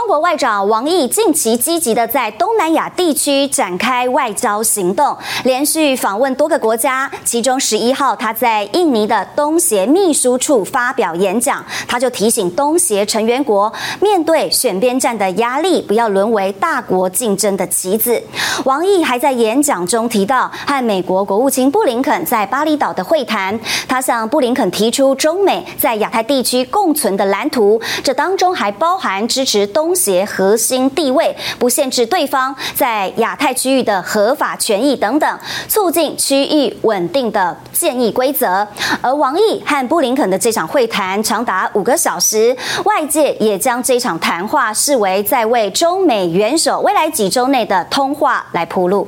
中国外长王毅近期积极地在东南亚地区展开外交行动，连续访问多个国家。其中十一号，他在印尼的东协秘书处发表演讲，他就提醒东协成员国，面对选边站的压力，不要沦为大国竞争的棋子。王毅还在演讲中提到，和美国国务卿布林肯在巴厘岛的会谈，他向布林肯提出中美在亚太地区共存的蓝图，这当中还包含支持东。协核心地位，不限制对方在亚太区域的合法权益等等，促进区域稳定的建议规则。而王毅和布林肯的这场会谈长达五个小时，外界也将这场谈话视为在为中美元首未来几周内的通话来铺路。